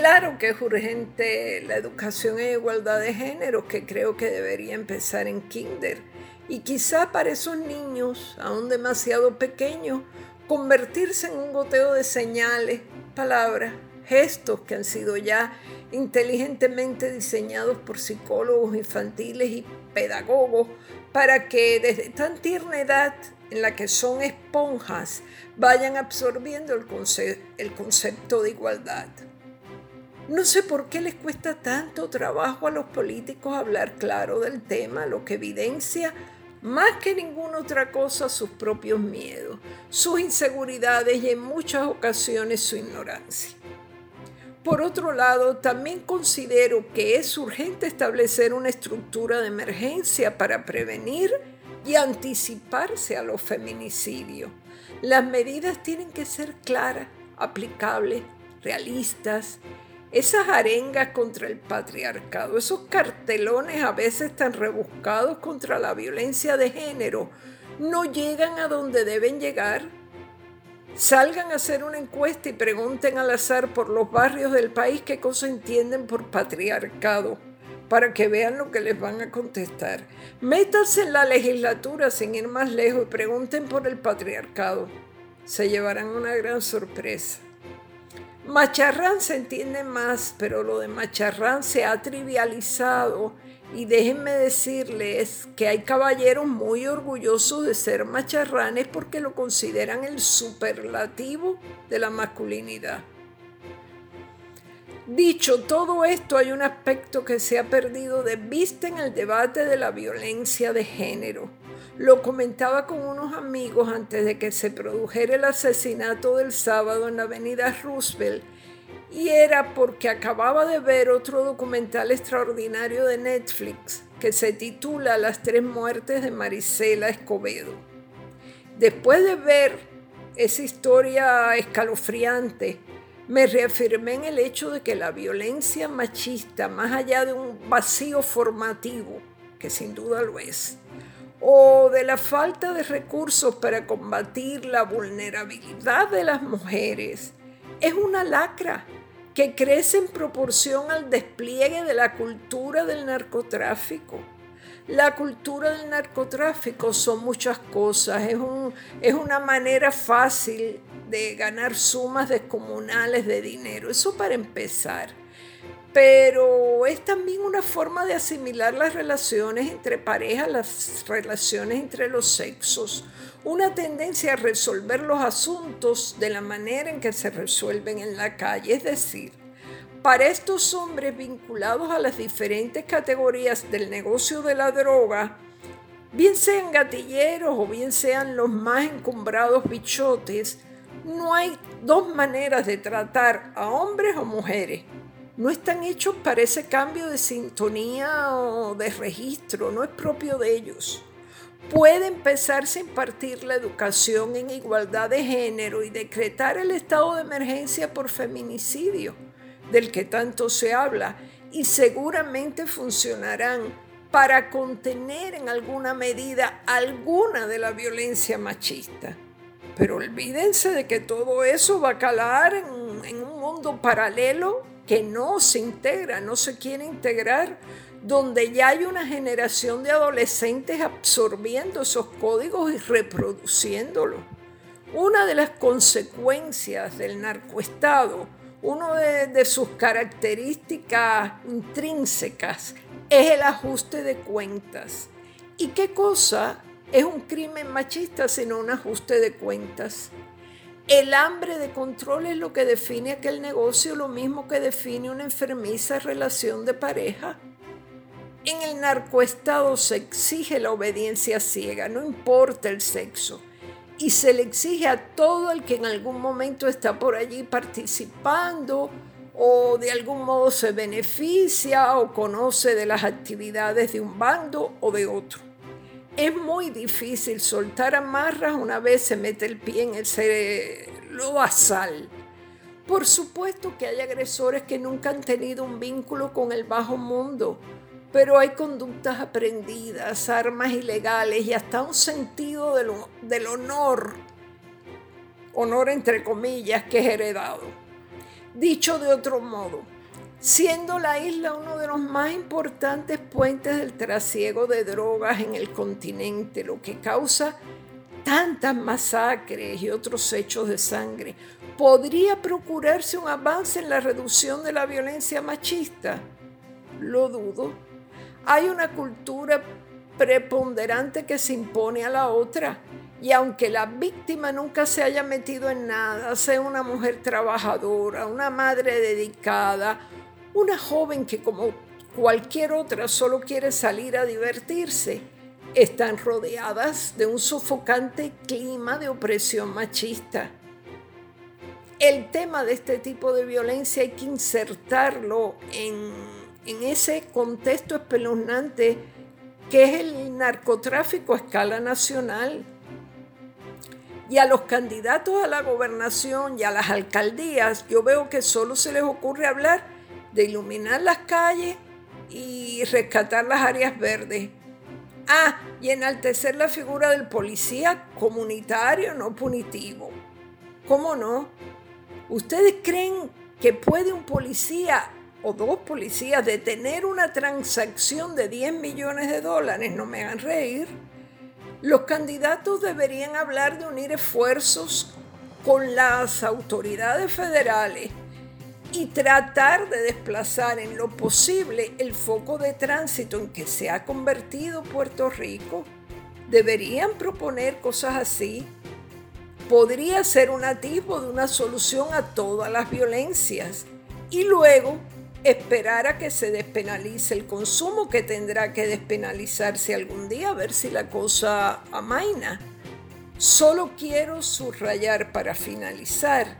Claro que es urgente la educación en igualdad de género, que creo que debería empezar en kinder. Y quizá para esos niños, aún demasiado pequeños, convertirse en un goteo de señales, palabras, gestos que han sido ya inteligentemente diseñados por psicólogos infantiles y pedagogos para que desde tan tierna edad en la que son esponjas vayan absorbiendo el, el concepto de igualdad. No sé por qué les cuesta tanto trabajo a los políticos hablar claro del tema, lo que evidencia más que ninguna otra cosa sus propios miedos, sus inseguridades y en muchas ocasiones su ignorancia. Por otro lado, también considero que es urgente establecer una estructura de emergencia para prevenir y anticiparse a los feminicidios. Las medidas tienen que ser claras, aplicables, realistas. Esas arengas contra el patriarcado, esos cartelones a veces tan rebuscados contra la violencia de género, no llegan a donde deben llegar Salgan a hacer una encuesta y pregunten al azar por los barrios del país qué cosa entienden por patriarcado, para que vean lo que les van a contestar. Métanse en la legislatura sin ir más lejos y pregunten por el patriarcado. Se llevarán una gran sorpresa. Macharrán se entiende más, pero lo de Macharrán se ha trivializado y déjenme decirles que hay caballeros muy orgullosos de ser macharranes porque lo consideran el superlativo de la masculinidad. Dicho todo esto, hay un aspecto que se ha perdido de vista en el debate de la violencia de género. Lo comentaba con unos amigos antes de que se produjera el asesinato del sábado en la avenida Roosevelt y era porque acababa de ver otro documental extraordinario de Netflix que se titula Las tres muertes de Marisela Escobedo. Después de ver esa historia escalofriante, me reafirmé en el hecho de que la violencia machista, más allá de un vacío formativo, que sin duda lo es, o de la falta de recursos para combatir la vulnerabilidad de las mujeres, es una lacra que crece en proporción al despliegue de la cultura del narcotráfico. La cultura del narcotráfico son muchas cosas, es, es una manera fácil de ganar sumas descomunales de dinero, eso para empezar. Pero es también una forma de asimilar las relaciones entre parejas, las relaciones entre los sexos, una tendencia a resolver los asuntos de la manera en que se resuelven en la calle, es decir, para estos hombres vinculados a las diferentes categorías del negocio de la droga, bien sean gatilleros o bien sean los más encumbrados bichotes, no hay dos maneras de tratar a hombres o mujeres. No están hechos para ese cambio de sintonía o de registro, no es propio de ellos puede empezarse a impartir la educación en igualdad de género y decretar el estado de emergencia por feminicidio, del que tanto se habla, y seguramente funcionarán para contener en alguna medida alguna de la violencia machista. Pero olvídense de que todo eso va a calar en, un mundo paralelo que no se integra, no se quiere integrar donde ya hay una generación de adolescentes absorbiendo esos códigos y reproduciéndolos. Una de las consecuencias del narcoestado, una de, sus características intrínsecas, es el ajuste de cuentas. ¿Y qué cosa es un crimen machista sino un ajuste de cuentas? El hambre de control es lo que define aquel negocio, lo mismo que define una enfermiza relación de pareja. En el narcoestado se exige la obediencia ciega, no importa el sexo, y se le exige a todo el que en algún momento está por allí participando o de algún modo se beneficia o conoce de las actividades de un bando o de otro. Es muy difícil soltar amarras una vez se mete el pie en ese loazal. Por supuesto que hay agresores que nunca han tenido un vínculo con el bajo mundo, pero hay conductas aprendidas, armas ilegales y hasta un sentido del, honor, honor entre comillas, que es heredado. Dicho de otro modo, siendo la isla uno de los más importantes puentes del trasiego de drogas en el continente, lo que causa tantas masacres y otros hechos de sangre, ¿podría procurarse un avance en la reducción de la violencia machista? Lo dudo. Hay una cultura preponderante que se impone a la otra. Y aunque la víctima nunca se haya metido en nada, sea una mujer trabajadora, una madre dedicada, una joven que como cualquier otra solo quiere salir a divertirse, están rodeadas de un sofocante clima de opresión machista. El tema de este tipo de violencia hay que insertarlo en, en ese contexto espeluznante que es el narcotráfico a escala nacional. Y a los candidatos a la gobernación y a las alcaldías, yo veo que solo se les ocurre hablar de iluminar las calles y rescatar las áreas verdes. Ah, y enaltecer la figura del policía comunitario, no punitivo. ¿Cómo no? ¿Ustedes creen que puede un policía o dos policías detener una transacción de 10 millones de dólares? No me hagan reír. Los candidatos deberían hablar de unir esfuerzos con las autoridades federales y tratar de desplazar en lo posible el foco de tránsito en que se ha convertido Puerto Rico. Deberían proponer cosas así. Podría ser un atisbo de una solución a todas las violencias y luego esperar a que se despenalice el consumo que tendrá que despenalizarse algún día a ver si la cosa amaina. Solo quiero subrayar para finalizar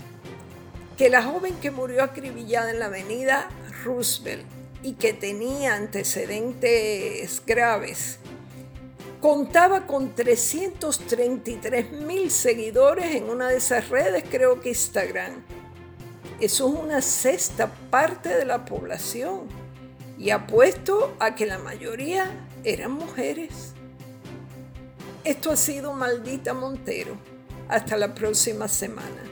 que la joven que murió acribillada en la avenida Roosevelt y que tenía antecedentes graves, contaba con 333 mil seguidores en una de esas redes, creo que Instagram. Eso es una sexta parte de la población y apuesto a que la mayoría eran mujeres. Esto ha sido Maldita Montero. Hasta la próxima semana.